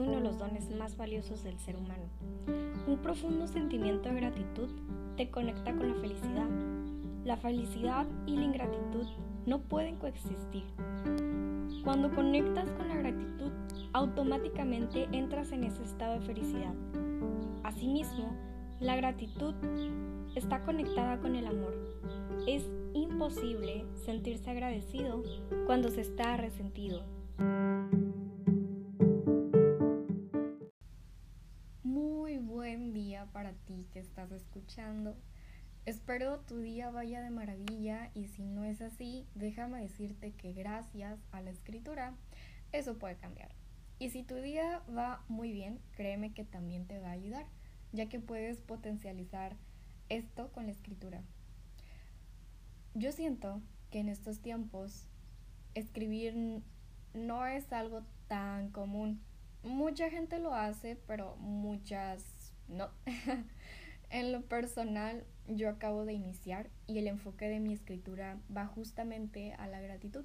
uno de los dones más valiosos del ser humano. Un profundo sentimiento de gratitud te conecta con la felicidad. La felicidad y la ingratitud no pueden coexistir. Cuando conectas con la gratitud, automáticamente entras en ese estado de felicidad. Asimismo, la gratitud está conectada con el amor. Es imposible sentirse agradecido cuando se está resentido. Para ti que estás escuchando. Espero tu día vaya de maravilla y si no es así, déjame decirte que gracias a la escritura eso puede cambiar. Y si tu día va muy bien, créeme que también te va a ayudar, ya que puedes potencializar esto con la escritura. Yo siento que en estos tiempos escribir no es algo tan común. Mucha gente lo hace, pero muchas no. en lo personal, yo acabo de iniciar y el enfoque de mi escritura va justamente a la gratitud.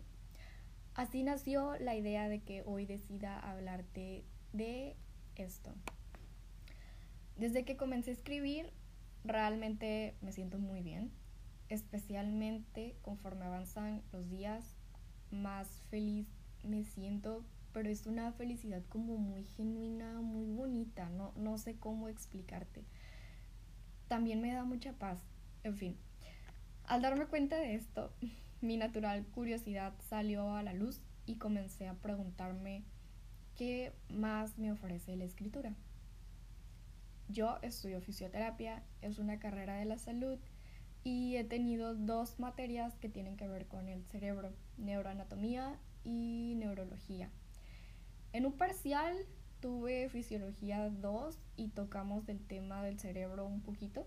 Así nació la idea de que hoy decida hablarte de esto. Desde que comencé a escribir, realmente me siento muy bien especialmente conforme avanzan los días, más feliz me siento, pero es una felicidad como muy genuina, muy bonita, no, no sé cómo explicarte. También me da mucha paz, en fin. Al darme cuenta de esto, mi natural curiosidad salió a la luz y comencé a preguntarme qué más me ofrece la escritura. Yo estudio fisioterapia, es una carrera de la salud y he tenido dos materias que tienen que ver con el cerebro, neuroanatomía y neurología. En un parcial tuve fisiología 2 y tocamos del tema del cerebro un poquito.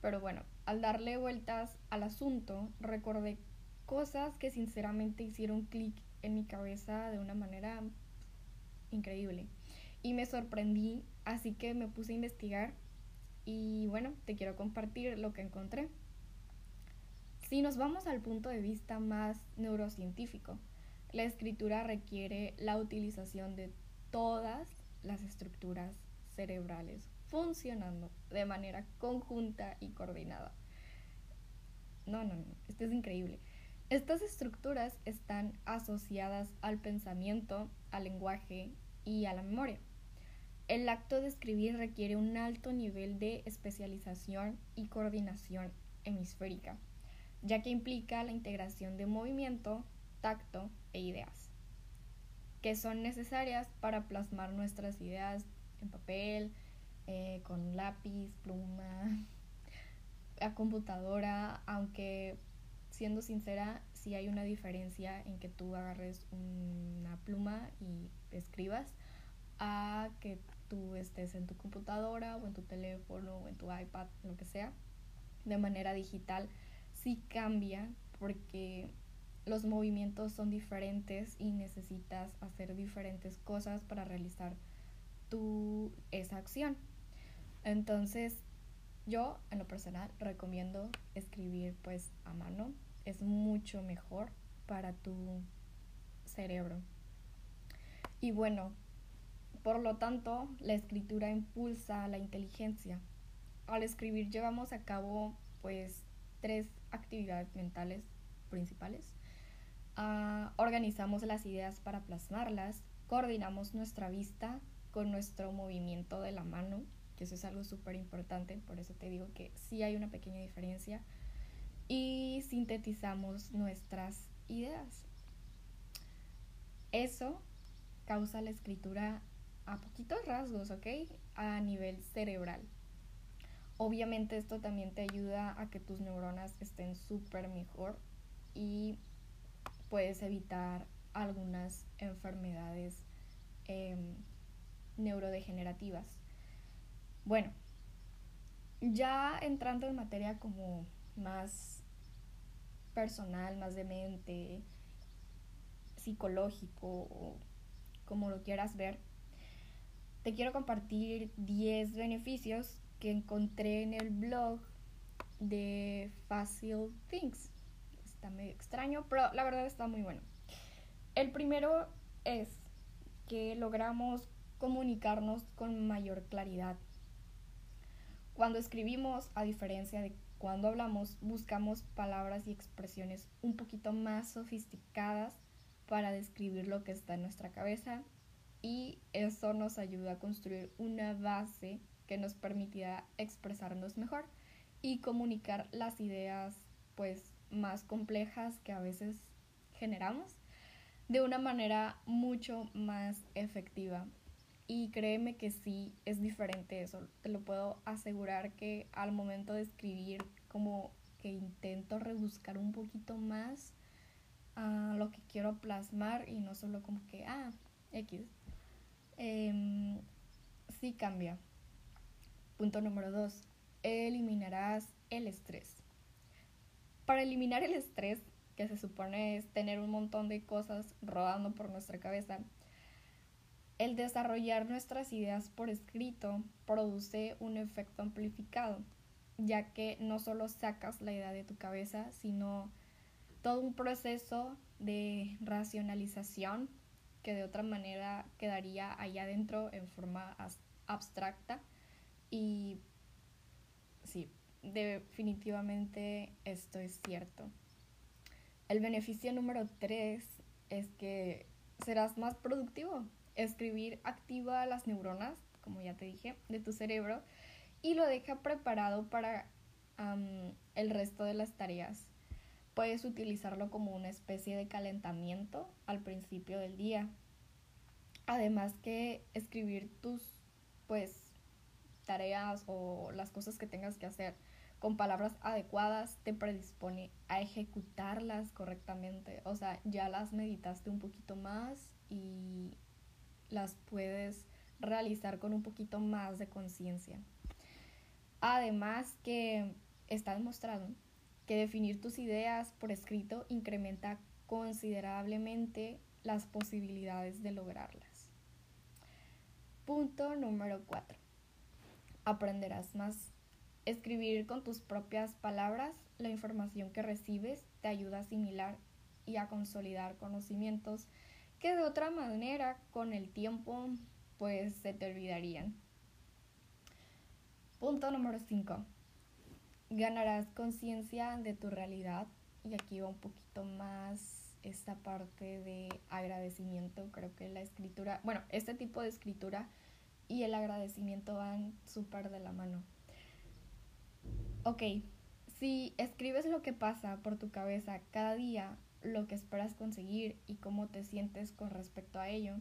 Pero bueno, al darle vueltas al asunto, recordé cosas que sinceramente hicieron clic en mi cabeza de una manera increíble. Y me sorprendí, así que me puse a investigar y bueno, te quiero compartir lo que encontré. Si nos vamos al punto de vista más neurocientífico, la escritura requiere la utilización de todas las estructuras cerebrales funcionando de manera conjunta y coordinada. No, no, no, esto es increíble. Estas estructuras están asociadas al pensamiento, al lenguaje y a la memoria. El acto de escribir requiere un alto nivel de especialización y coordinación hemisférica, ya que implica la integración de movimiento, tacto e ideas, que son necesarias para plasmar nuestras ideas en papel, eh, con lápiz, pluma, a computadora, aunque siendo sincera, sí hay una diferencia en que tú agarres una pluma y escribas a que tú estés en tu computadora o en tu teléfono o en tu iPad, lo que sea, de manera digital, sí cambia porque los movimientos son diferentes y necesitas hacer diferentes cosas para realizar tu, esa acción. Entonces, yo en lo personal recomiendo escribir pues a mano. Es mucho mejor para tu cerebro. Y bueno, por lo tanto, la escritura impulsa la inteligencia. Al escribir llevamos a cabo pues tres actividades mentales principales. Ah, organizamos las ideas para plasmarlas, coordinamos nuestra vista con nuestro movimiento de la mano, que eso es algo súper importante, por eso te digo que sí hay una pequeña diferencia, y sintetizamos nuestras ideas. Eso causa la escritura a poquitos rasgos, ¿ok? A nivel cerebral. Obviamente esto también te ayuda a que tus neuronas estén súper mejor y puedes evitar algunas enfermedades em, neurodegenerativas. Bueno, ya entrando en materia como más personal, más de mente, psicológico como lo quieras ver, te quiero compartir 10 beneficios que encontré en el blog de Facile Things. Está medio extraño, pero la verdad está muy bueno. El primero es que logramos comunicarnos con mayor claridad. Cuando escribimos, a diferencia de cuando hablamos, buscamos palabras y expresiones un poquito más sofisticadas para describir lo que está en nuestra cabeza y eso nos ayuda a construir una base que nos permitirá expresarnos mejor y comunicar las ideas pues más complejas que a veces generamos de una manera mucho más efectiva. Y créeme que sí es diferente eso. Te lo puedo asegurar que al momento de escribir como que intento rebuscar un poquito más a lo que quiero plasmar y no solo como que, ah, X. Em, sí cambia. Punto número dos. Eliminarás el estrés. Para eliminar el estrés, que se supone es tener un montón de cosas rodando por nuestra cabeza, el desarrollar nuestras ideas por escrito produce un efecto amplificado, ya que no solo sacas la idea de tu cabeza, sino todo un proceso de racionalización que de otra manera quedaría allá adentro en forma abstracta. Y sí, definitivamente esto es cierto. El beneficio número tres es que serás más productivo. Escribir activa las neuronas, como ya te dije, de tu cerebro y lo deja preparado para el resto de las tareas. Puedes utilizarlo como una especie de calentamiento al principio del día. Además que escribir tus pues tareas o las cosas que tengas que hacer con palabras adecuadas te predispone a ejecutarlas correctamente. O sea, ya las meditaste un poquito más y las puedes realizar con un poquito más de conciencia. Además que está demostrado que definir tus ideas por escrito incrementa considerablemente las posibilidades de lograrlas. Punto número 4 aprenderás más. Escribir con tus propias palabras la información que recibes te ayuda a asimilar y a consolidar conocimientos que de otra manera con el tiempo pues se te olvidarían. Punto número 5. Ganarás conciencia de tu realidad y aquí va un poquito más esta parte de agradecimiento. Creo que la escritura, bueno, este tipo de escritura y el agradecimiento van súper de la mano. Ok, si escribes lo que pasa por tu cabeza cada día, lo que esperas conseguir y cómo te sientes con respecto a ello,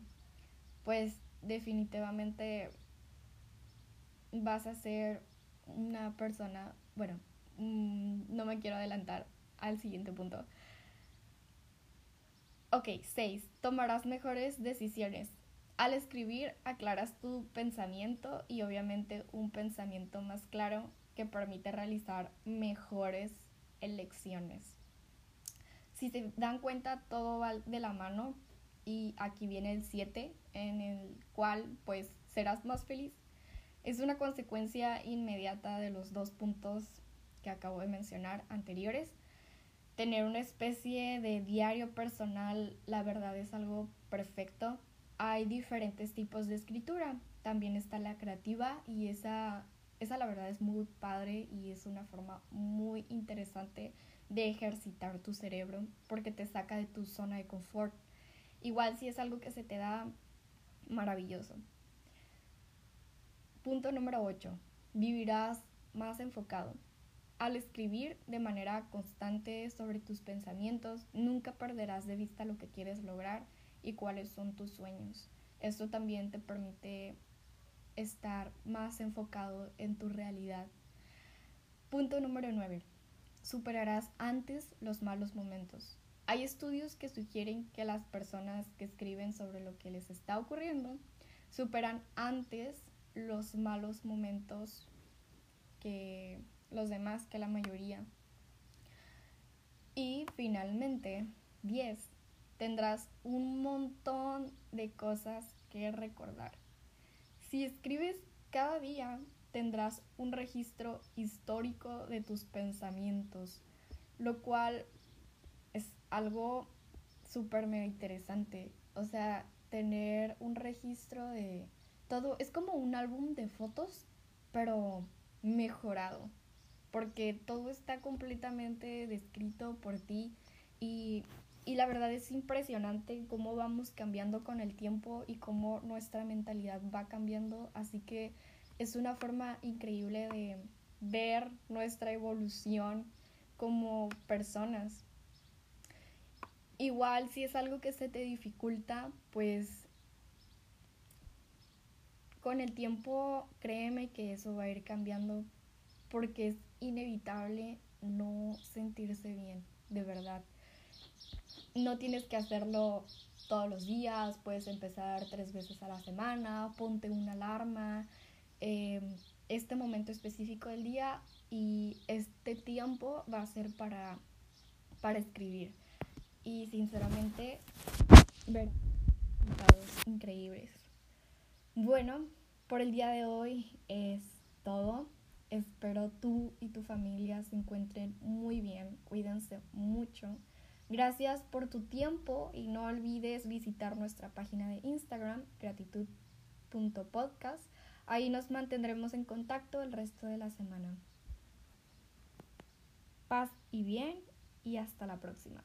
pues definitivamente vas a ser una persona, bueno, mm, no me quiero adelantar al siguiente punto. Ok, 6. Tomarás mejores decisiones. Al escribir aclaras tu pensamiento y obviamente un pensamiento más claro que permite realizar mejores elecciones. Si se dan cuenta, todo va de la mano y aquí viene el 7 en el cual pues serás más feliz. Es una consecuencia inmediata de los dos puntos que acabo de mencionar anteriores. Tener una especie de diario personal, la verdad es algo perfecto hay diferentes tipos de escritura. También está la creativa y esa, esa la verdad es muy padre y es una forma muy interesante de ejercitar tu cerebro porque te saca de tu zona de confort. Igual si es algo que se te da maravilloso. Punto número 8. Vivirás más enfocado. Al escribir de manera constante sobre tus pensamientos, nunca perderás de vista lo que quieres lograr y cuáles son tus sueños. Esto también te permite estar más enfocado en tu realidad. Punto número 9. Superarás antes los malos momentos. Hay estudios que sugieren que las personas que escriben sobre lo que les está ocurriendo superan antes los malos momentos que los demás, que la mayoría. Y finalmente, 10 tendrás un montón de cosas que recordar. Si escribes cada día, tendrás un registro histórico de tus pensamientos, lo cual es algo súper mega interesante. O sea, tener un registro de todo es como un álbum de fotos, pero mejorado, porque todo está completamente descrito por ti y, y la verdad es impresionante cómo vamos cambiando con el tiempo y cómo nuestra mentalidad va cambiando, así que es una forma increíble de ver nuestra evolución como personas. Igual si es algo que se te dificulta, pues con el tiempo créeme que eso va a ir cambiando porque es inevitable no sentirse bien, de verdad. No tienes que hacerlo todos los días, puedes empezar tres veces a la semana, ponte una alarma, em, este momento específico del día y este tiempo va a ser para, para escribir. Y sinceramente, ver resultados increíbles. Bueno, por el día de hoy es todo. Espero tú y tu familia se encuentren muy bien. Cuídense mucho. Gracias por tu tiempo y no olvides visitar nuestra página de Instagram, gratitud.podcast. Ahí nos mantendremos en contacto el resto de la semana. Paz y bien y hasta la próxima.